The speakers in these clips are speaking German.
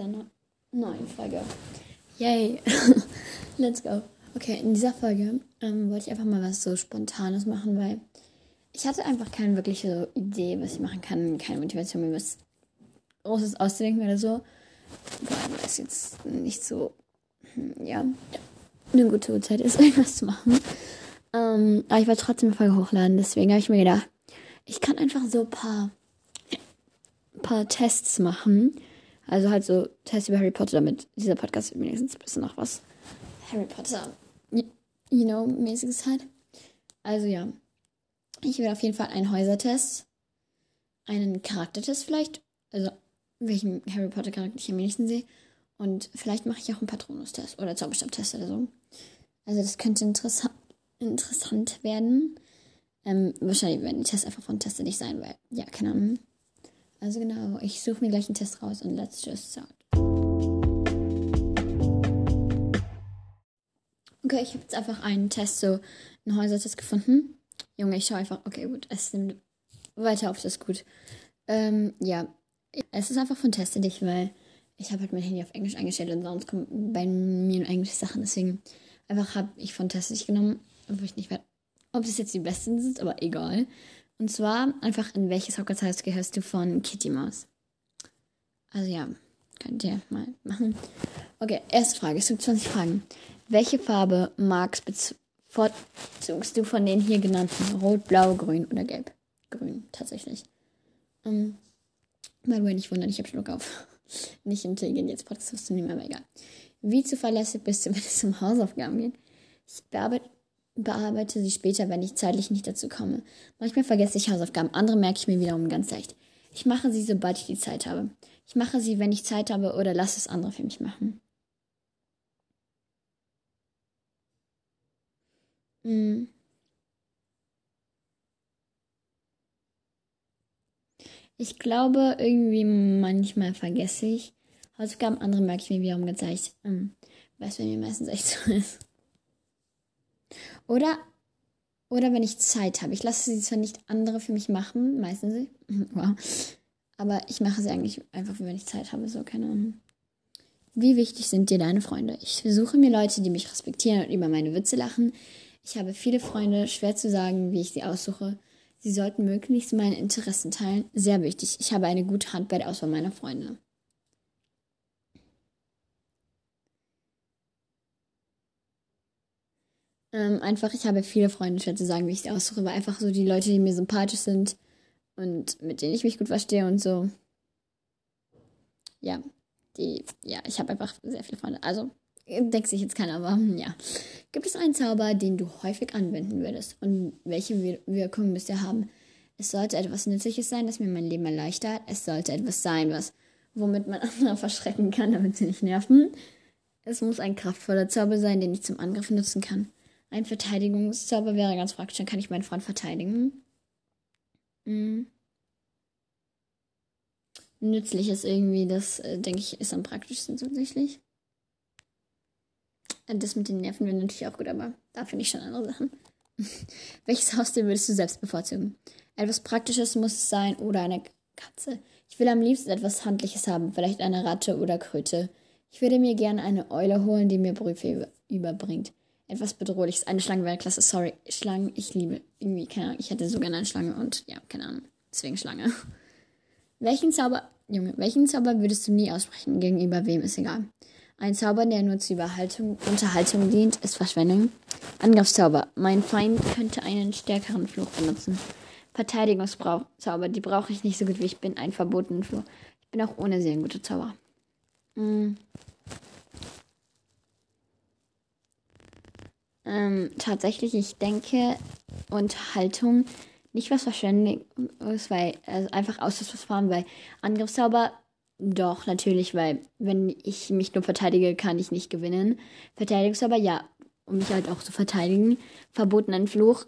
dieser ne neuen Folge. Yay! Let's go. Okay, in dieser Folge ähm, wollte ich einfach mal was so Spontanes machen, weil ich hatte einfach keine wirkliche Idee, was ich machen kann, keine Motivation, mir was Großes auszudenken oder so. Weil es jetzt nicht so, hm, ja, eine gute Uhrzeit ist, irgendwas zu machen. Ähm, aber ich wollte trotzdem eine Folge hochladen, deswegen habe ich mir gedacht, ich kann einfach so ein paar, paar Tests machen. Also halt so Tests über Harry Potter, damit dieser Podcast wenigstens ein bisschen noch was Harry Potter, you know, mäßiges hat. Also ja, ich will auf jeden Fall einen Häusertest, einen Charaktertest vielleicht, also welchen Harry Potter Charakter ich am wenigsten sehe. Und vielleicht mache ich auch einen Patronus-Test oder Zauberstab-Test oder so. Also das könnte interessa interessant werden. Ähm, wahrscheinlich werden die Tests einfach von Teste nicht sein, weil, ja, keine Ahnung. Also genau, ich suche mir gleich einen Test raus und let's just start. Okay, ich habe jetzt einfach einen Test, so einen Häusertest gefunden. Junge, ich schaue einfach, okay, gut, es nimmt weiter auf, das gut. Ähm, ja, es ist einfach von Teste dich, weil ich habe halt mein Handy auf Englisch eingestellt und sonst kommen bei mir nur englische Sachen. Deswegen einfach habe ich von Teste dich genommen, obwohl ich nicht weiß, ob das jetzt die besten sind, aber egal. Und zwar einfach, in welches Hogwarts gehörst du von Kitty Mouse? Also ja, könnt ihr mal machen. Okay, erste Frage. Es gibt 20 Fragen. Welche Farbe magst bevorzugst du von den hier genannten? Rot, Blau, Grün oder Gelb? Grün, tatsächlich. Ähm, By the way, nicht wundern, ich habe Schluck auf. Nicht intelligent jetzt Podcast zu nehmen, aber egal. Wie zuverlässig bist du, wenn es um Hausaufgaben geht? Ich bearbeite, bearbeite sie später, wenn ich zeitlich nicht dazu komme. Manchmal vergesse ich Hausaufgaben, andere merke ich mir wiederum ganz leicht. Ich mache sie, sobald ich die Zeit habe. Ich mache sie, wenn ich Zeit habe oder lasse es andere für mich machen. Hm. Ich glaube, irgendwie manchmal vergesse ich Hausaufgaben, andere merke ich mir wiederum ganz leicht. Ähm, weiß bei mir meistens echt so ist. Oder, oder wenn ich Zeit habe. Ich lasse sie zwar nicht andere für mich machen, meistens. Aber ich mache sie eigentlich einfach, wenn ich Zeit habe, so, keine Ahnung. Wie wichtig sind dir deine Freunde? Ich suche mir Leute, die mich respektieren und über meine Witze lachen. Ich habe viele Freunde, schwer zu sagen, wie ich sie aussuche. Sie sollten möglichst meine Interessen teilen. Sehr wichtig. Ich habe eine gute Hand bei der Auswahl meiner Freunde. Ähm, einfach, ich habe viele Freunde, schwer zu sagen, wie ich sie aussuche, aber einfach so die Leute, die mir sympathisch sind und mit denen ich mich gut verstehe und so. Ja, die, ja, ich habe einfach sehr viele Freunde. Also, denkt sich jetzt keiner, aber hm, ja. Gibt es einen Zauber, den du häufig anwenden würdest? Und welche Wir Wirkung müsst ihr haben? Es sollte etwas Nützliches sein, das mir mein Leben erleichtert. Es sollte etwas sein, was, womit man andere verschrecken kann, damit sie nicht nerven. Es muss ein kraftvoller Zauber sein, den ich zum Angriff nutzen kann. Ein Verteidigungszauber wäre ganz praktisch, dann kann ich meinen Freund verteidigen. Hm. Nützlich ist irgendwie, das äh, denke ich, ist am praktischsten tatsächlich. Das mit den Nerven wäre natürlich auch gut, aber da finde ich schon andere Sachen. Welches Haustier würdest du selbst bevorzugen? Etwas Praktisches muss es sein oder eine Katze. Ich will am liebsten etwas Handliches haben, vielleicht eine Ratte oder Kröte. Ich würde mir gerne eine Eule holen, die mir Briefe überbringt. Etwas Bedrohliches. Eine Schlange wäre klasse. Sorry, Schlangen, ich liebe irgendwie, keine Ahnung. Ich hätte so gerne eine Schlange und ja, keine Ahnung. Deswegen Schlange. Welchen Zauber, Junge, welchen Zauber würdest du nie aussprechen? Gegenüber wem ist egal. Ein Zauber, der nur zur Überhaltung, Unterhaltung dient, ist Verschwendung. Angriffszauber. Mein Feind könnte einen stärkeren Fluch benutzen. Verteidigungszauber. Die brauche ich nicht so gut wie ich bin. Ein verbotenen Fluch. Ich bin auch ohne sehr ein guter Zauber. Hm. Ähm, tatsächlich, ich denke, Unterhaltung nicht was Verschwendung ist, weil also einfach Ausdrucksverfahren, weil Angriffszauber doch, natürlich, weil wenn ich mich nur verteidige, kann ich nicht gewinnen. Verteidigungszauber, ja, um mich halt auch zu verteidigen. Verbotenen Fluch,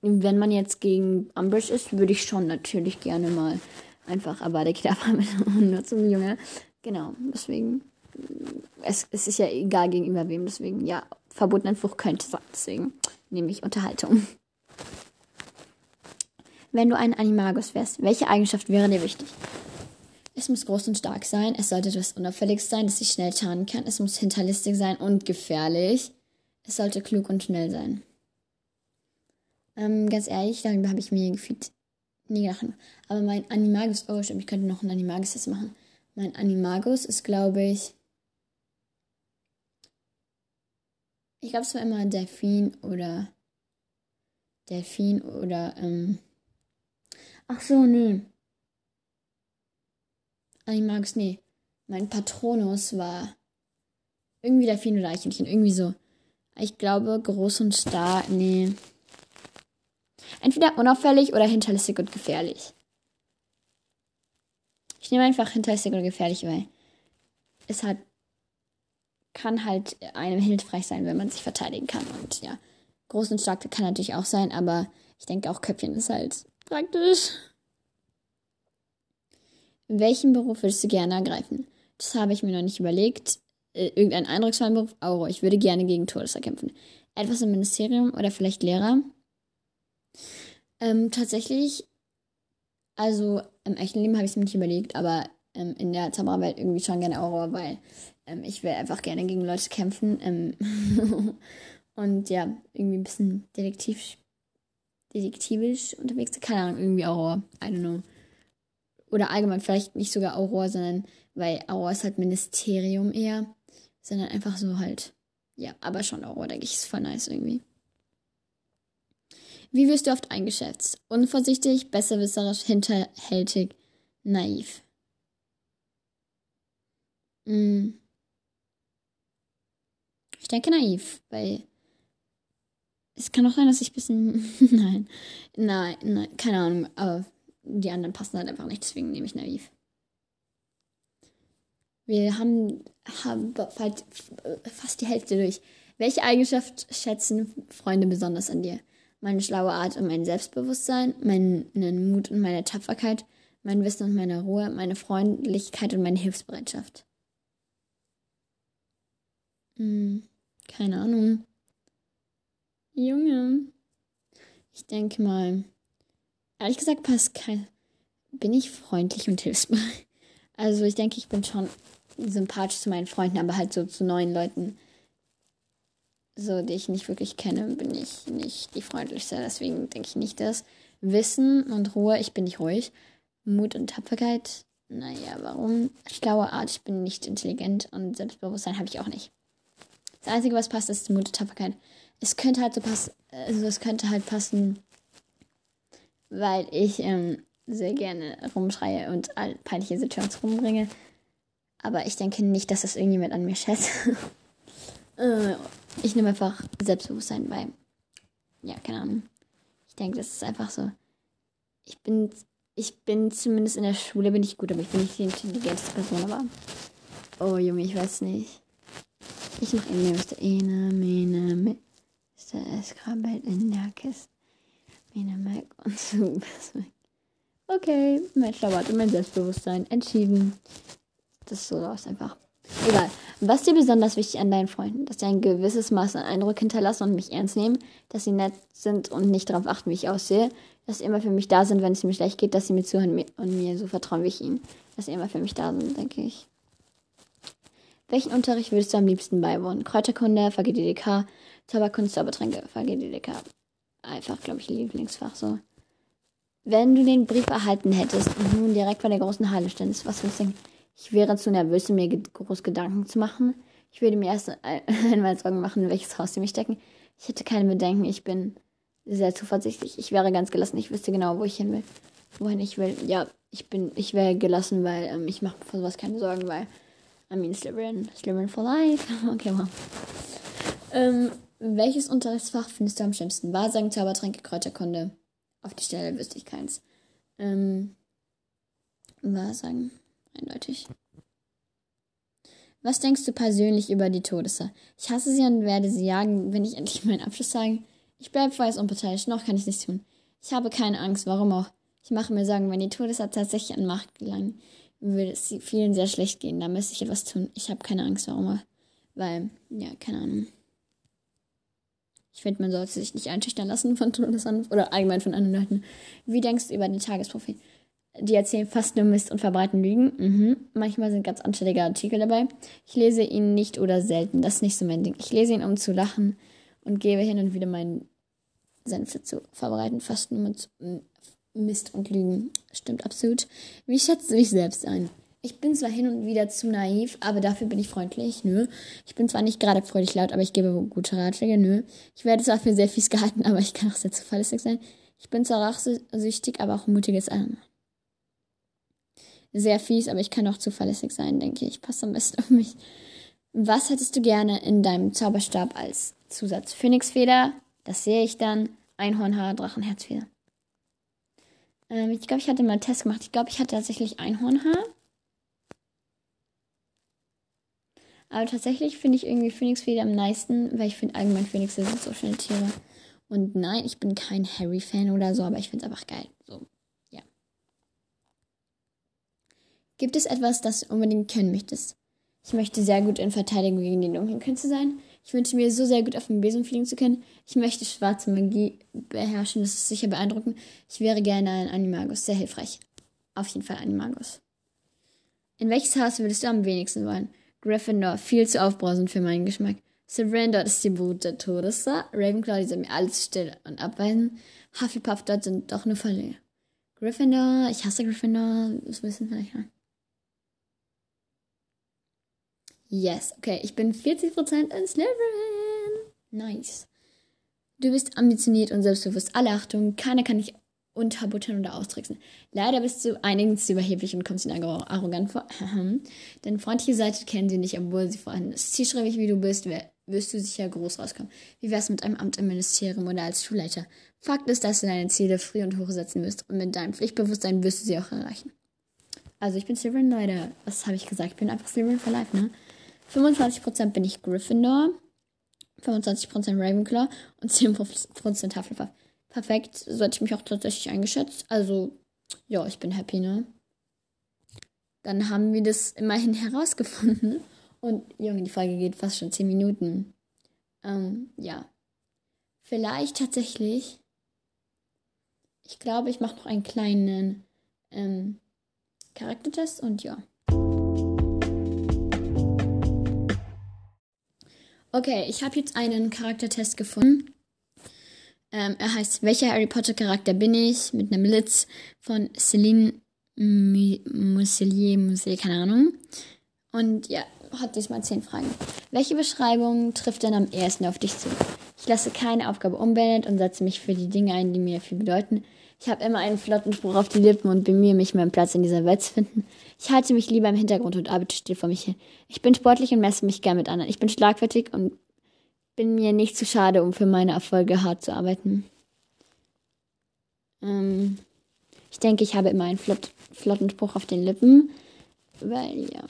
wenn man jetzt gegen Umbridge ist, würde ich schon natürlich gerne mal einfach Avada Kedavra mit nur zum Junge. Genau, deswegen. Es, es ist ja egal gegenüber wem, deswegen, ja, verbotenen Fluch könnte sein, deswegen nehme ich Unterhaltung. Wenn du ein Animagus wärst, welche Eigenschaft wäre dir wichtig? Es muss groß und stark sein. Es sollte etwas Unauffälliges sein, das sich schnell tarnen kann. Es muss hinterlistig sein und gefährlich. Es sollte klug und schnell sein. Ähm, ganz ehrlich, darüber habe ich mir gefühlt nie gedacht. Aber mein Animagus, oh stimmt, ich könnte noch einen Animagus machen. Mein Animagus ist, glaube ich, ich glaube, es war immer Delfin oder Delfin oder, ähm, ach so, nö. Animagus, nee. Mein Patronus war irgendwie Delfin oder Eichhörnchen, irgendwie so. Ich glaube, groß und stark, nee. Entweder unauffällig oder hinterlistig und gefährlich. Ich nehme einfach hinterlistig oder gefährlich, weil es hat kann halt einem hilfreich sein, wenn man sich verteidigen kann. Und ja, groß und stark kann natürlich auch sein, aber ich denke auch Köpfchen ist halt praktisch. Welchen Beruf würdest du gerne ergreifen? Das habe ich mir noch nicht überlegt. Äh, irgendein eindrucksvollen Beruf? Auro. Ich würde gerne gegen Todesser kämpfen. Etwas im Ministerium oder vielleicht Lehrer? Ähm, tatsächlich, also im echten Leben habe ich es mir nicht überlegt, aber ähm, in der Zaubererwelt irgendwie schon gerne Aurora, weil ähm, ich will einfach gerne gegen Leute kämpfen. Ähm und ja, irgendwie ein bisschen detektiv, detektivisch unterwegs. Keine Ahnung, irgendwie Aurora. I don't know. Oder allgemein, vielleicht nicht sogar Aurora, sondern weil Aurora ist halt Ministerium eher. Sondern einfach so halt. Ja, aber schon Aurora, denke ich, ist voll nice irgendwie. Wie wirst du oft eingeschätzt? Unvorsichtig, besserwisserisch, hinterhältig, naiv. Mm. Ich denke naiv, weil es kann auch sein, dass ich ein bisschen. nein, nein, nein, keine Ahnung, aber die anderen passen halt einfach nicht, deswegen nehme ich naiv. Wir haben, haben bald fast die Hälfte durch. Welche Eigenschaft schätzen Freunde besonders an dir? Meine schlaue Art und mein Selbstbewusstsein, meinen Mut und meine Tapferkeit, mein Wissen und meine Ruhe, meine Freundlichkeit und meine Hilfsbereitschaft. Hm, keine Ahnung. Junge. Ich denke mal. Ehrlich gesagt, Pascal, bin ich freundlich und hilfsbereit. Also ich denke, ich bin schon sympathisch zu meinen Freunden, aber halt so zu neuen Leuten, so die ich nicht wirklich kenne, bin ich nicht die freundlichste. Deswegen denke ich nicht das. Wissen und Ruhe, ich bin nicht ruhig. Mut und Tapferkeit, naja, warum? Schlaue Art, ich bin nicht intelligent und Selbstbewusstsein habe ich auch nicht. Das Einzige, was passt, ist die und Tapferkeit. Es könnte halt so passen, also es könnte halt passen, weil ich ähm, sehr gerne rumschreie und all peinliche Situationen rumbringe. Aber ich denke nicht, dass das irgendjemand an mir schätzt. äh, ich nehme einfach Selbstbewusstsein bei. Ja, keine Ahnung. Ich denke, das ist einfach so. Ich bin, ich bin zumindest in der Schule bin ich gut, aber ich bin nicht die intelligenteste Person, aber. Oh Junge, ich weiß nicht. Ich mach ihn mir Ene, Mene, mit. Es krabbelt in der Kiste. Mene, Mac und Super. Okay, mein Schlauert und mein Selbstbewusstsein entschieden. Das ist so raus einfach. Egal. Was dir besonders wichtig an deinen Freunden? Dass sie ein gewisses Maß an Eindruck hinterlassen und mich ernst nehmen, dass sie nett sind und nicht darauf achten, wie ich aussehe, dass sie immer für mich da sind, wenn es mir schlecht geht, dass sie mir zuhören und mir so vertrauen wie ich ihnen. Dass sie immer für mich da sind, denke ich. Welchen Unterricht würdest du am liebsten beiwohnen? Kräuterkunde, VGDDK, Zauberkunst, Zaubertränke, VGDDK. Einfach, glaube ich, Lieblingsfach so. Wenn du den Brief erhalten hättest und nun direkt vor der großen Halle ständest, was würdest du denken? Ich wäre zu nervös, um mir groß Gedanken zu machen. Ich würde mir erst einmal Sorgen machen, in welches Haus sie mich stecken. Ich hätte keine Bedenken. Ich bin sehr zuversichtlich. Ich wäre ganz gelassen. Ich wüsste genau, wo ich hin will. Wohin ich will. Ja, ich bin, ich wäre gelassen, weil ähm, ich mache vor sowas keine Sorgen, weil I mean Slytherin. Slytherin for life. okay, wow. Ähm, welches Unterrichtsfach findest du am schlimmsten? Wahrsagen, Zaubertränke, Kräuterkunde. Auf die Stelle wüsste ich keins. Ähm, Wahrsagen. Eindeutig. Was denkst du persönlich über die Todesser? Ich hasse sie und werde sie jagen, wenn ich endlich meinen Abschluss sage. Ich bleibe vorerst unparteiisch, noch kann ich nichts tun. Ich habe keine Angst, warum auch? Ich mache mir Sorgen, wenn die Todesser tatsächlich an Macht gelangen würde es vielen sehr schlecht gehen. Da müsste ich etwas tun. Ich habe keine Angst, warum. Weil, ja, keine Ahnung. Ich finde, man sollte sich nicht einschüchtern lassen von Todesanruf oder allgemein von anderen Leuten. Wie denkst du über den Tagesprophet? die erzählen fast nur Mist und verbreiten Lügen. Mhm. Manchmal sind ganz anständige Artikel dabei. Ich lese ihn nicht oder selten. Das ist nicht so mein Ding. Ich lese ihn, um zu lachen und gebe hin und wieder meinen Senf zu verbreiten. Fast nur mit Mist und Lügen. Stimmt absolut. Wie schätzt du dich selbst ein? Ich bin zwar hin und wieder zu naiv, aber dafür bin ich freundlich, nö. Ich bin zwar nicht gerade fröhlich laut, aber ich gebe gute Ratschläge, nö. Ich werde zwar für sehr fies gehalten, aber ich kann auch sehr zuverlässig sein. Ich bin zwar rachsüchtig, aber auch ein mutiges Arm sehr fies, aber ich kann auch zuverlässig sein, denke ich. Passt am besten auf mich. Was hättest du gerne in deinem Zauberstab als Zusatz? Phönixfeder, das sehe ich dann. Einhornhaar, Drachenherzfeder. Ähm, ich glaube, ich hatte mal einen Test gemacht. Ich glaube, ich hatte tatsächlich Einhornhaar. Aber tatsächlich finde ich irgendwie Phönixfeder am meisten, weil ich finde allgemein Phönixe sind so schnell Tiere. Und nein, ich bin kein Harry-Fan oder so, aber ich finde es einfach geil. So. Gibt es etwas, das du unbedingt können möchtest? Ich möchte sehr gut in Verteidigung gegen die dunklen Künste sein. Ich wünsche mir so sehr gut auf dem Besen fliegen zu können. Ich möchte schwarze Magie beherrschen, das ist sicher beeindruckend. Ich wäre gerne ein Animagus, sehr hilfreich. Auf jeden Fall Animagus. In welches Haus würdest du am wenigsten wollen? Gryffindor, viel zu aufbrausend für meinen Geschmack. Dort ist die Brut der Todesser. Ravenclaw, die sind mir alles still und abweisen. Hufflepuff, dort sind doch nur Verlierer. Gryffindor, ich hasse Gryffindor, das wissen vielleicht mal. Yes, okay, ich bin 40% in Slytherin. Nice. Du bist ambitioniert und selbstbewusst. Alle Achtung, keiner kann dich unterbuttern oder austricksen. Leider bist du einigen zu überheblich und kommst ihnen arrogant vor. Deine freundliche Seite kennen sie nicht, obwohl sie vorhanden ist. Zielstrebig wie du bist, wirst du sicher groß rauskommen. Wie wär's mit einem Amt im Ministerium oder als Schulleiter? Fakt ist, dass du deine Ziele früh und hoch setzen wirst und mit deinem Pflichtbewusstsein wirst du sie auch erreichen. Also ich bin Slytherin, Leute. Was habe ich gesagt? Ich bin einfach Slytherin for life, ne? 25% bin ich Gryffindor, 25% Ravenclaw und 10% Hufflepuff. Perfekt, so hätte ich mich auch tatsächlich eingeschätzt. Also, ja, ich bin happy, ne? Dann haben wir das immerhin herausgefunden. Und, Junge, die Folge geht fast schon 10 Minuten. Ähm, ja. Vielleicht tatsächlich. Ich glaube, ich mache noch einen kleinen ähm, Charaktertest und ja. Okay, ich habe jetzt einen Charaktertest gefunden. Ähm, er heißt Welcher Harry Potter Charakter bin ich? Mit einem Blitz von Celine Muselier, Muselier, keine Ahnung. Und ja, hat diesmal zehn Fragen. Welche Beschreibung trifft denn am ersten auf dich zu? Ich lasse keine Aufgabe unbeendet und setze mich für die Dinge ein, die mir viel bedeuten. Ich habe immer einen flotten Spruch auf die Lippen und bemühe mich, meinen Platz in dieser Welt zu finden. Ich halte mich lieber im Hintergrund und arbeite still vor mich hin. Ich bin sportlich und messe mich gern mit anderen. Ich bin schlagfertig und bin mir nicht zu schade, um für meine Erfolge hart zu arbeiten. Ähm, ich denke, ich habe immer einen flott, flotten Spruch auf den Lippen. Weil, ja.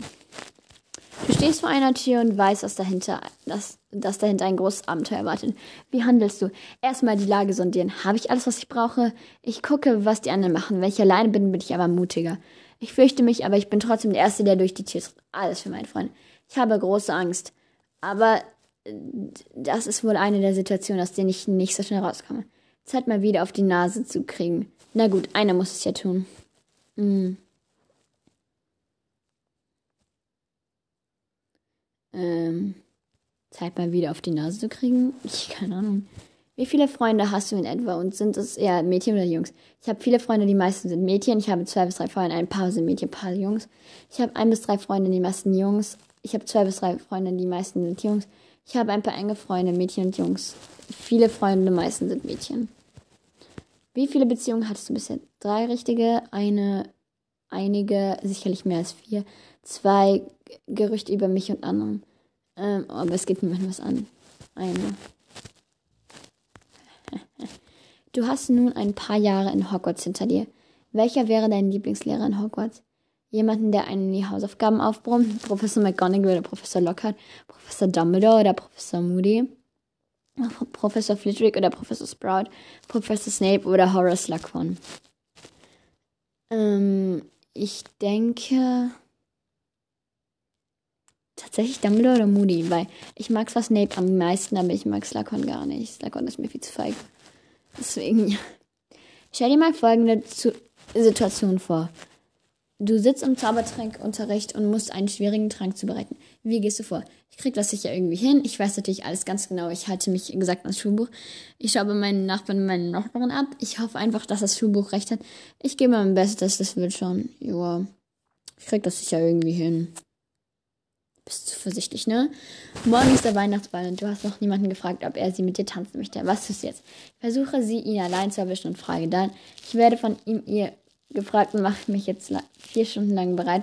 Du stehst vor einer Tür und weißt, dass dahinter, dass, dass dahinter ein großes Abenteuer wartet. Wie handelst du? Erstmal die Lage sondieren. Habe ich alles, was ich brauche? Ich gucke, was die anderen machen. Wenn ich alleine bin, bin ich aber mutiger. Ich fürchte mich, aber ich bin trotzdem der Erste, der durch die Tür tritt. Alles für meinen Freund. Ich habe große Angst. Aber äh, das ist wohl eine der Situationen, aus denen ich nicht so schnell rauskomme. Zeit mal wieder auf die Nase zu kriegen. Na gut, einer muss es ja tun. Hm. Ähm, Zeit mal wieder auf die Nase zu kriegen. Ich keine Ahnung. Wie viele Freunde hast du in etwa und sind es eher Mädchen oder Jungs? Ich habe viele Freunde, die meisten sind Mädchen. Ich habe zwei bis drei Freunde, ein paar sind Mädchen, ein paar Jungs. Ich habe ein bis drei Freunde, die meisten Jungs. Ich habe zwei bis drei Freunde, die meisten sind Jungs. Ich habe ein paar enge Freunde, Mädchen und Jungs. Viele Freunde, die meisten sind Mädchen. Wie viele Beziehungen hattest du bisher? Drei richtige, eine, einige, sicherlich mehr als vier. Zwei Gerüchte über mich und anderen. Ähm, aber es geht niemandem was an. Eine. Du hast nun ein paar Jahre in Hogwarts hinter dir. Welcher wäre dein Lieblingslehrer in Hogwarts? Jemanden, der einen die Hausaufgaben aufbrummt? Professor McGonagall oder Professor Lockhart? Professor Dumbledore oder Professor Moody? Professor Flitwick oder Professor Sprout? Professor Snape oder Horace Slughorn? Ähm, ich denke tatsächlich Dumbledore oder Moody, weil ich mag zwar Snape am meisten, aber ich mag Slughorn gar nicht. Slughorn ist mir viel zu feig. Deswegen, ja. Stell dir mal folgende zu Situation vor. Du sitzt im Zaubertrankunterricht und musst einen schwierigen Trank zubereiten. Wie gehst du vor? Ich krieg das sicher irgendwie hin. Ich weiß natürlich alles ganz genau. Ich halte mich gesagt ans Schulbuch. Ich schaue meinen Nachbarn und meinen Nachbarn ab. Ich hoffe einfach, dass das Schulbuch recht hat. Ich gebe mein Bestes, das wird schon. Joa. Ich krieg das sicher irgendwie hin. Bist zuversichtlich, ne? Morgen ist der Weihnachtsball und du hast noch niemanden gefragt, ob er sie mit dir tanzen möchte. Was tust du jetzt? Versuche sie, ihn allein zu erwischen und frage dann. Ich werde von ihm ihr gefragt und mache mich jetzt vier Stunden lang bereit.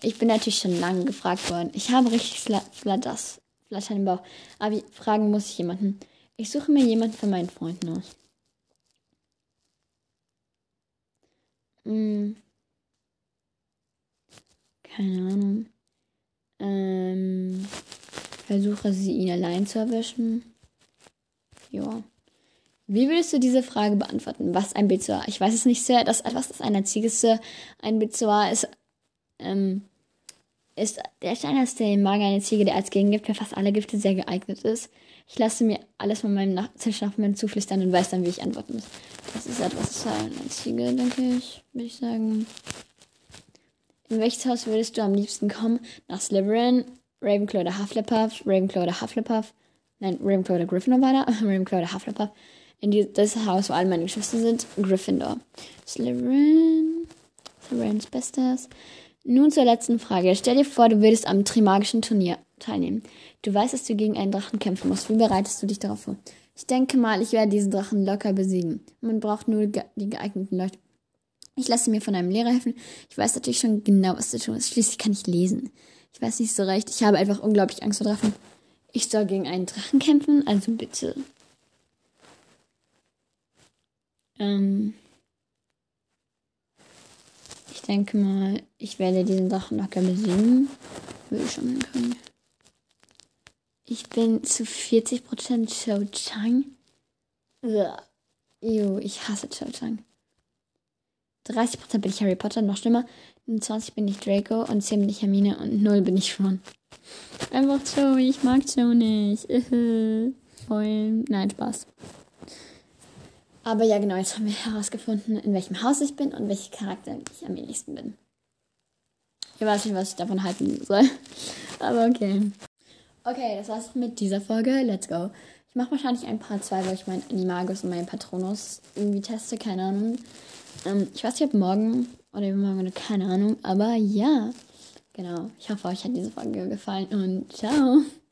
Ich bin natürlich schon lange gefragt worden. Ich habe richtig Flatters, Flattern im Bauch. Aber fragen muss ich jemanden. Ich suche mir jemanden von meinen Freunden aus. Hm. Keine Ahnung. Ähm, versuche sie ihn allein zu erwischen. Ja. Wie würdest du diese Frage beantworten? Was ein Bezoar? Ich weiß es nicht sehr. Das, was ist ein einziges Ein Bezoar ist, ähm, ist der steinerste im Magen eine Ziege, der als Gegengift für fast alle Gifte sehr geeignet ist. Ich lasse mir alles von meinem Nach zuflüstern und weiß dann, wie ich antworten muss. Das ist etwas eine Ziege, denke ich, würde ich sagen. In welches Haus würdest du am liebsten kommen? Nach Slytherin, Ravenclaw oder Hufflepuff, Ravenclaw oder Hufflepuff, nein, Ravenclaw oder Gryffindor weiter, Ravenclaw oder Hufflepuff, in das Haus, wo alle meine Geschwister sind, Gryffindor. Slytherin. Slytherins Bestes. Nun zur letzten Frage. Stell dir vor, du würdest am Trimagischen Turnier teilnehmen. Du weißt, dass du gegen einen Drachen kämpfen musst. Wie bereitest du dich darauf vor? Ich denke mal, ich werde diesen Drachen locker besiegen. Man braucht nur die geeigneten Leute. Ich lasse mir von einem Lehrer helfen. Ich weiß natürlich schon genau, was zu tun ist. Schließlich kann ich lesen. Ich weiß nicht so recht. Ich habe einfach unglaublich Angst vor Drachen. Ich soll gegen einen Drachen kämpfen, also bitte. Ähm, ich denke mal, ich werde diesen Drachen locker besiegen. Würde ich schon hinkommen. Ich bin zu 40% Cho Chang. Jo, ich hasse Cho Chang. 30% bin ich Harry Potter, noch schlimmer. 20% bin ich Draco und 10 bin ich Hermine und 0 bin ich Ron. Einfach Joey, ich mag Joe nicht. Voll. Nein, Spaß. Aber ja, genau, jetzt haben wir herausgefunden, in welchem Haus ich bin und welcher Charakter ich am ähnlichsten bin. Ich weiß nicht, was ich davon halten soll. Aber okay. Okay, das war's mit dieser Folge. Let's go. Ich mache wahrscheinlich ein paar zwei, weil ich meinen Animagus und meinen Patronus irgendwie teste. Keine Ahnung. Ähm, ich weiß nicht, ob morgen oder übermorgen, keine Ahnung. Aber ja. Genau. Ich hoffe, euch hat diese Folge gefallen und ciao.